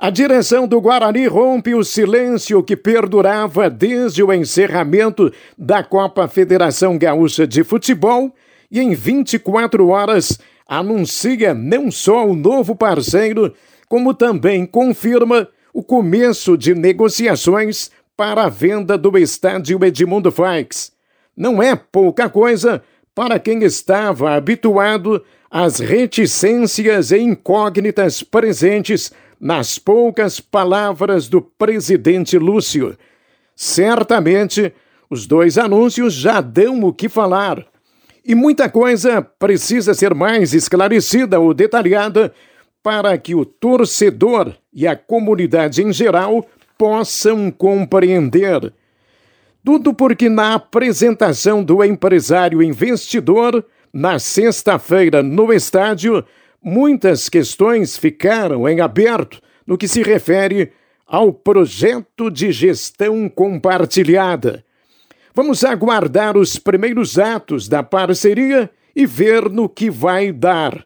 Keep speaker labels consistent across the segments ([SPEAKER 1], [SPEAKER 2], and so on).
[SPEAKER 1] A direção do Guarani rompe o silêncio que perdurava desde o encerramento da Copa Federação Gaúcha de Futebol e, em 24 horas, anuncia não só o novo parceiro, como também confirma o começo de negociações para a venda do estádio Edmundo Faix. Não é pouca coisa para quem estava habituado às reticências e incógnitas presentes nas poucas palavras do presidente Lúcio. Certamente, os dois anúncios já dão o que falar. E muita coisa precisa ser mais esclarecida ou detalhada para que o torcedor e a comunidade em geral possam compreender. Tudo porque na apresentação do empresário investidor, na sexta-feira no estádio, muitas questões ficaram em aberto no que se refere ao projeto de gestão compartilhada. Vamos aguardar os primeiros atos da parceria e ver no que vai dar.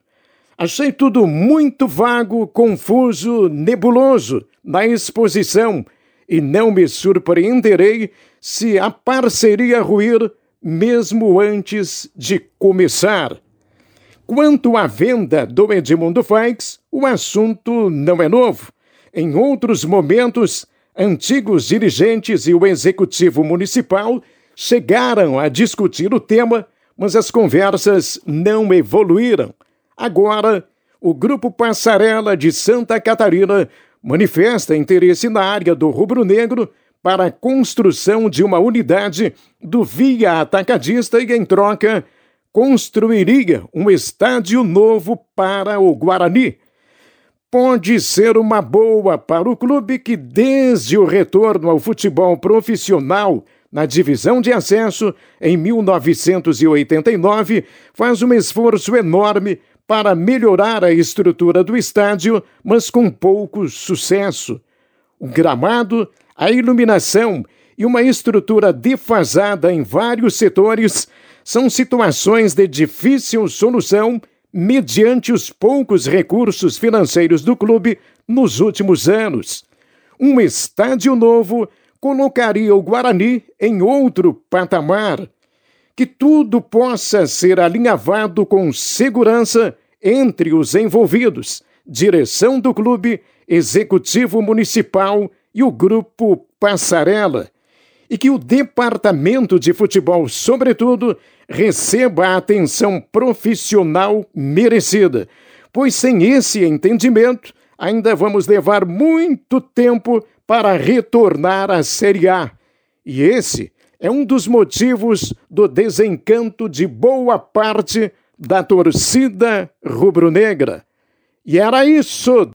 [SPEAKER 1] Achei tudo muito vago, confuso, nebuloso na exposição e não me surpreenderei se a parceria ruir mesmo antes de começar. Quanto à venda do Edmundo Faix, o assunto não é novo. Em outros momentos, antigos dirigentes e o executivo municipal chegaram a discutir o tema, mas as conversas não evoluíram. Agora, o Grupo Passarela de Santa Catarina manifesta interesse na área do rubro-negro para a construção de uma unidade do Via Atacadista e, em troca, construiria um estádio novo para o Guarani. Pode ser uma boa para o clube que, desde o retorno ao futebol profissional na divisão de acesso em 1989, faz um esforço enorme para melhorar a estrutura do estádio, mas com pouco sucesso. O gramado, a iluminação e uma estrutura defasada em vários setores são situações de difícil solução mediante os poucos recursos financeiros do clube nos últimos anos. Um estádio novo colocaria o Guarani em outro patamar. Que tudo possa ser alinhavado com segurança entre os envolvidos, direção do clube, executivo municipal e o grupo Passarela e que o departamento de futebol, sobretudo, receba a atenção profissional merecida, pois sem esse entendimento ainda vamos levar muito tempo para retornar à Série A. E esse é um dos motivos do desencanto de boa parte da torcida rubro-negra. E era isso